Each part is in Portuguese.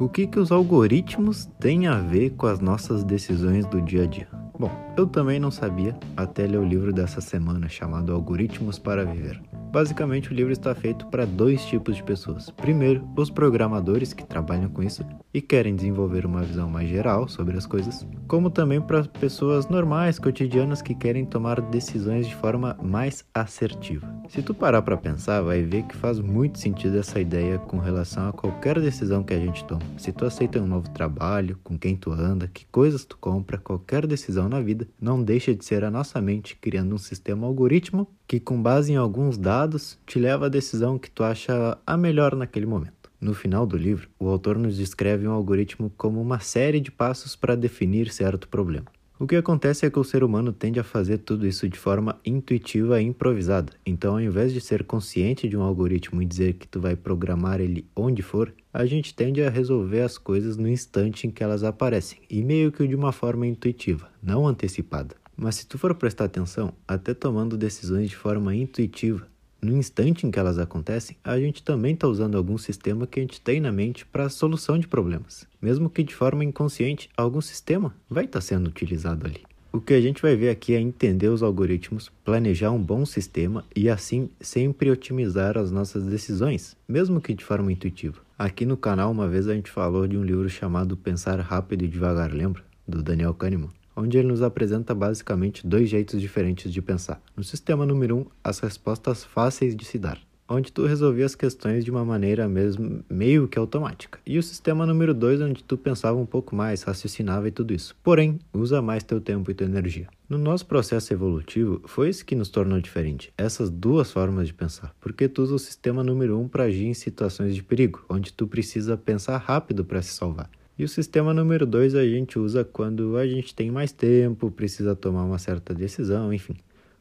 O que, que os algoritmos têm a ver com as nossas decisões do dia a dia? Bom, eu também não sabia até ler o livro dessa semana chamado Algoritmos para Viver. Basicamente, o livro está feito para dois tipos de pessoas. Primeiro, os programadores que trabalham com isso e querem desenvolver uma visão mais geral sobre as coisas, como também para pessoas normais, cotidianas que querem tomar decisões de forma mais assertiva. Se tu parar para pensar, vai ver que faz muito sentido essa ideia com relação a qualquer decisão que a gente toma. Se tu aceita um novo trabalho, com quem tu anda, que coisas tu compra, qualquer decisão na vida, não deixa de ser a nossa mente criando um sistema algoritmo que, com base em alguns dados, te leva à decisão que tu acha a melhor naquele momento. No final do livro, o autor nos descreve um algoritmo como uma série de passos para definir certo problema. O que acontece é que o ser humano tende a fazer tudo isso de forma intuitiva e improvisada. Então, ao invés de ser consciente de um algoritmo e dizer que tu vai programar ele onde for, a gente tende a resolver as coisas no instante em que elas aparecem, e meio que de uma forma intuitiva, não antecipada. Mas se tu for prestar atenção, até tomando decisões de forma intuitiva, no instante em que elas acontecem, a gente também está usando algum sistema que a gente tem na mente para a solução de problemas. Mesmo que de forma inconsciente, algum sistema vai estar tá sendo utilizado ali. O que a gente vai ver aqui é entender os algoritmos, planejar um bom sistema e assim sempre otimizar as nossas decisões, mesmo que de forma intuitiva. Aqui no canal, uma vez a gente falou de um livro chamado Pensar Rápido e Devagar, lembra? Do Daniel Kahneman onde ele nos apresenta basicamente dois jeitos diferentes de pensar. No sistema número 1, um, as respostas fáceis de se dar, onde tu resolvia as questões de uma maneira mesmo meio que automática. E o sistema número 2, onde tu pensava um pouco mais, raciocinava e tudo isso. Porém, usa mais teu tempo e tua energia. No nosso processo evolutivo, foi isso que nos tornou diferente, essas duas formas de pensar, porque tu usa o sistema número 1 um para agir em situações de perigo, onde tu precisa pensar rápido para se salvar. E o sistema número 2 a gente usa quando a gente tem mais tempo, precisa tomar uma certa decisão, enfim.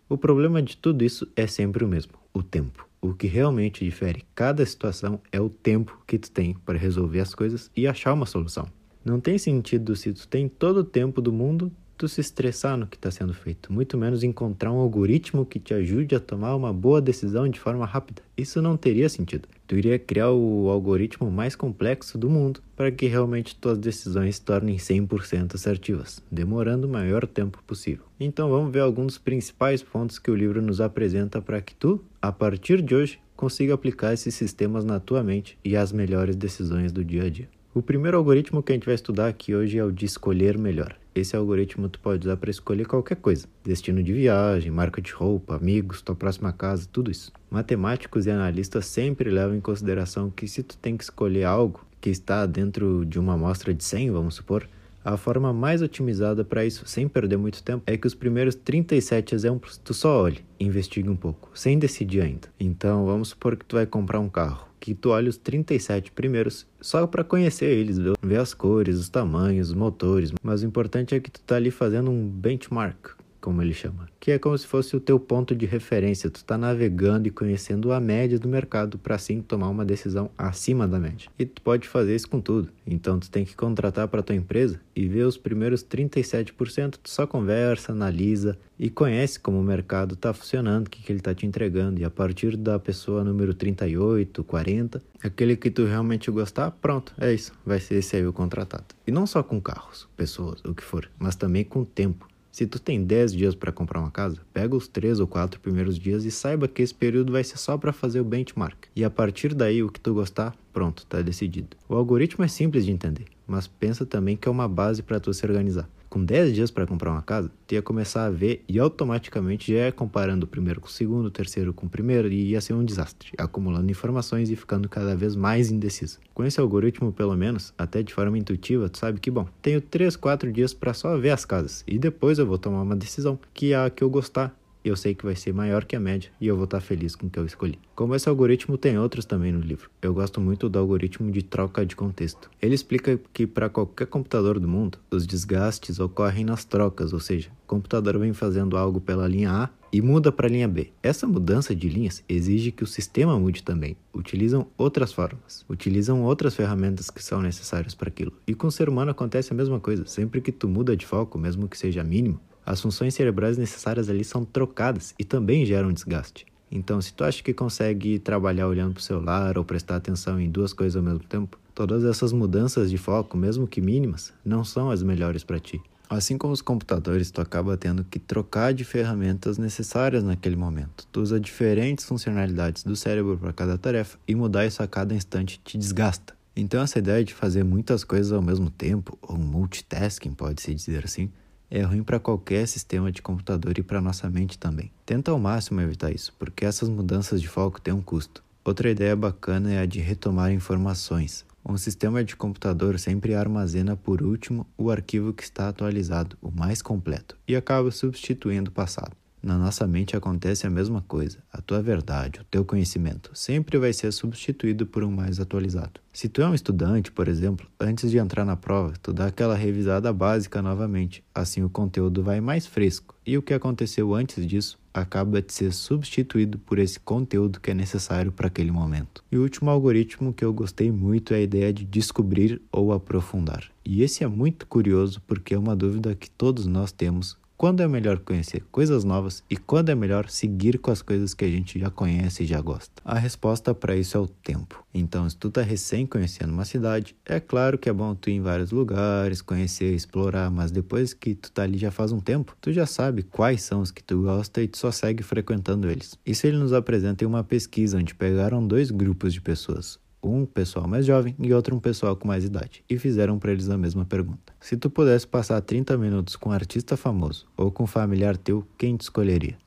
O problema de tudo isso é sempre o mesmo, o tempo. O que realmente difere cada situação é o tempo que tu tem para resolver as coisas e achar uma solução. Não tem sentido se tu tem todo o tempo do mundo tu se estressar no que está sendo feito, muito menos encontrar um algoritmo que te ajude a tomar uma boa decisão de forma rápida. Isso não teria sentido. Tu iria criar o algoritmo mais complexo do mundo para que realmente tuas decisões se tornem 100% assertivas, demorando o maior tempo possível. Então vamos ver alguns dos principais pontos que o livro nos apresenta para que tu, a partir de hoje, consiga aplicar esses sistemas na tua mente e as melhores decisões do dia a dia. O primeiro algoritmo que a gente vai estudar aqui hoje é o de escolher melhor. Esse algoritmo tu pode usar para escolher qualquer coisa: destino de viagem, marca de roupa, amigos, tua próxima casa, tudo isso. Matemáticos e analistas sempre levam em consideração que se tu tem que escolher algo que está dentro de uma amostra de 100, vamos supor, a forma mais otimizada para isso, sem perder muito tempo, é que os primeiros 37 exemplos tu só olhe, investigue um pouco, sem decidir ainda. Então, vamos supor que tu vai comprar um carro que tu olha os 37 primeiros só para conhecer eles, ver as cores, os tamanhos, os motores, mas o importante é que tu tá ali fazendo um benchmark, como ele chama, que é como se fosse o teu ponto de referência. Tu está navegando e conhecendo a média do mercado para assim tomar uma decisão acima da média. E tu pode fazer isso com tudo. Então tu tem que contratar para tua empresa e ver os primeiros 37%, tu só conversa, analisa e conhece como o mercado está funcionando, o que, que ele está te entregando. E a partir da pessoa número 38, 40, aquele que tu realmente gostar, pronto, é isso, vai ser esse aí o contratado. E não só com carros, pessoas, o que for, mas também com tempo. Se tu tem 10 dias para comprar uma casa, pega os 3 ou 4 primeiros dias e saiba que esse período vai ser só para fazer o benchmark. E a partir daí, o que tu gostar, pronto, está decidido. O algoritmo é simples de entender, mas pensa também que é uma base para tu se organizar com 10 dias para comprar uma casa, tu ia começar a ver e automaticamente já ia comparando o primeiro com o segundo, o terceiro com o primeiro e ia ser um desastre, acumulando informações e ficando cada vez mais indeciso. Com esse algoritmo, pelo menos, até de forma intuitiva, tu sabe que, bom, tenho 3, 4 dias para só ver as casas e depois eu vou tomar uma decisão que é a que eu gostar eu sei que vai ser maior que a média e eu vou estar feliz com o que eu escolhi. Como esse algoritmo tem outros também no livro, eu gosto muito do algoritmo de troca de contexto. Ele explica que para qualquer computador do mundo, os desgastes ocorrem nas trocas, ou seja, o computador vem fazendo algo pela linha A e muda para a linha B. Essa mudança de linhas exige que o sistema mude também. Utilizam outras formas, utilizam outras ferramentas que são necessárias para aquilo. E com o ser humano acontece a mesma coisa. Sempre que tu muda de foco, mesmo que seja mínimo, as funções cerebrais necessárias ali são trocadas e também geram desgaste. Então, se tu acha que consegue trabalhar olhando para o celular ou prestar atenção em duas coisas ao mesmo tempo, Todas essas mudanças de foco, mesmo que mínimas, não são as melhores para ti. Assim como os computadores, tu acaba tendo que trocar de ferramentas necessárias naquele momento. Tu usa diferentes funcionalidades do cérebro para cada tarefa e mudar isso a cada instante te desgasta. Então essa ideia de fazer muitas coisas ao mesmo tempo, ou multitasking, pode-se dizer assim, é ruim para qualquer sistema de computador e para nossa mente também. Tenta ao máximo evitar isso, porque essas mudanças de foco têm um custo. Outra ideia bacana é a de retomar informações. Um sistema de computador sempre armazena por último o arquivo que está atualizado, o mais completo, e acaba substituindo o passado. Na nossa mente acontece a mesma coisa. A tua verdade, o teu conhecimento, sempre vai ser substituído por um mais atualizado. Se tu é um estudante, por exemplo, antes de entrar na prova, tu dá aquela revisada básica novamente. Assim o conteúdo vai mais fresco. E o que aconteceu antes disso acaba de ser substituído por esse conteúdo que é necessário para aquele momento. E o último algoritmo que eu gostei muito é a ideia de descobrir ou aprofundar. E esse é muito curioso porque é uma dúvida que todos nós temos quando é melhor conhecer coisas novas e quando é melhor seguir com as coisas que a gente já conhece e já gosta? A resposta para isso é o tempo. Então, se tu tá recém conhecendo uma cidade, é claro que é bom tu ir em vários lugares, conhecer, explorar, mas depois que tu tá ali já faz um tempo, tu já sabe quais são os que tu gosta e tu só segue frequentando eles. Isso ele nos apresenta em uma pesquisa onde pegaram dois grupos de pessoas, um pessoal mais jovem e outro um pessoal com mais idade, e fizeram para eles a mesma pergunta. Se tu pudesse passar 30 minutos com um artista famoso ou com um familiar teu, quem te escolheria?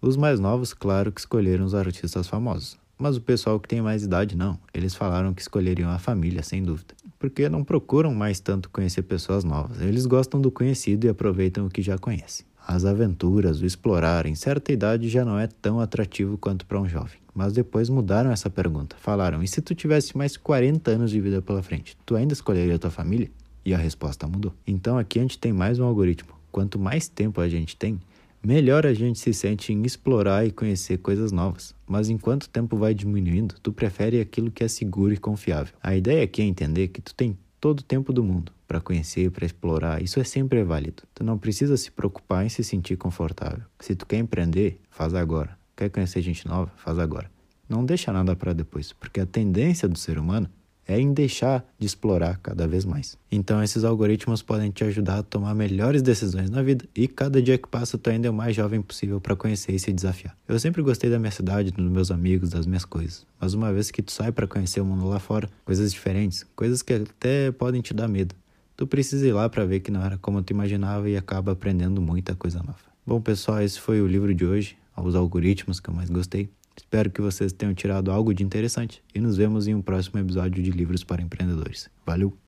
Os mais novos, claro que escolheram os artistas famosos, mas o pessoal que tem mais idade não. Eles falaram que escolheriam a família, sem dúvida, porque não procuram mais tanto conhecer pessoas novas. Eles gostam do conhecido e aproveitam o que já conhecem. As aventuras, o explorar em certa idade já não é tão atrativo quanto para um jovem. Mas depois mudaram essa pergunta. Falaram: e se tu tivesse mais 40 anos de vida pela frente, tu ainda escolheria tua família? E a resposta mudou. Então aqui a gente tem mais um algoritmo. Quanto mais tempo a gente tem, melhor a gente se sente em explorar e conhecer coisas novas. Mas enquanto o tempo vai diminuindo, tu prefere aquilo que é seguro e confiável. A ideia aqui é entender que tu tem todo o tempo do mundo para conhecer, para explorar. Isso é sempre válido. Tu não precisa se preocupar em se sentir confortável. Se tu quer empreender, faz agora. Quer conhecer gente nova? Faz agora. Não deixa nada para depois, porque a tendência do ser humano é em deixar de explorar cada vez mais. Então esses algoritmos podem te ajudar a tomar melhores decisões na vida e cada dia que passa tu ainda é o mais jovem possível para conhecer e se desafiar. Eu sempre gostei da minha cidade, dos meus amigos, das minhas coisas, mas uma vez que tu sai para conhecer o mundo lá fora, coisas diferentes, coisas que até podem te dar medo, tu precisa ir lá para ver que não era como tu imaginava e acaba aprendendo muita coisa nova. Bom, pessoal, esse foi o livro de hoje aos algoritmos que eu mais gostei. Espero que vocês tenham tirado algo de interessante e nos vemos em um próximo episódio de Livros para Empreendedores. Valeu!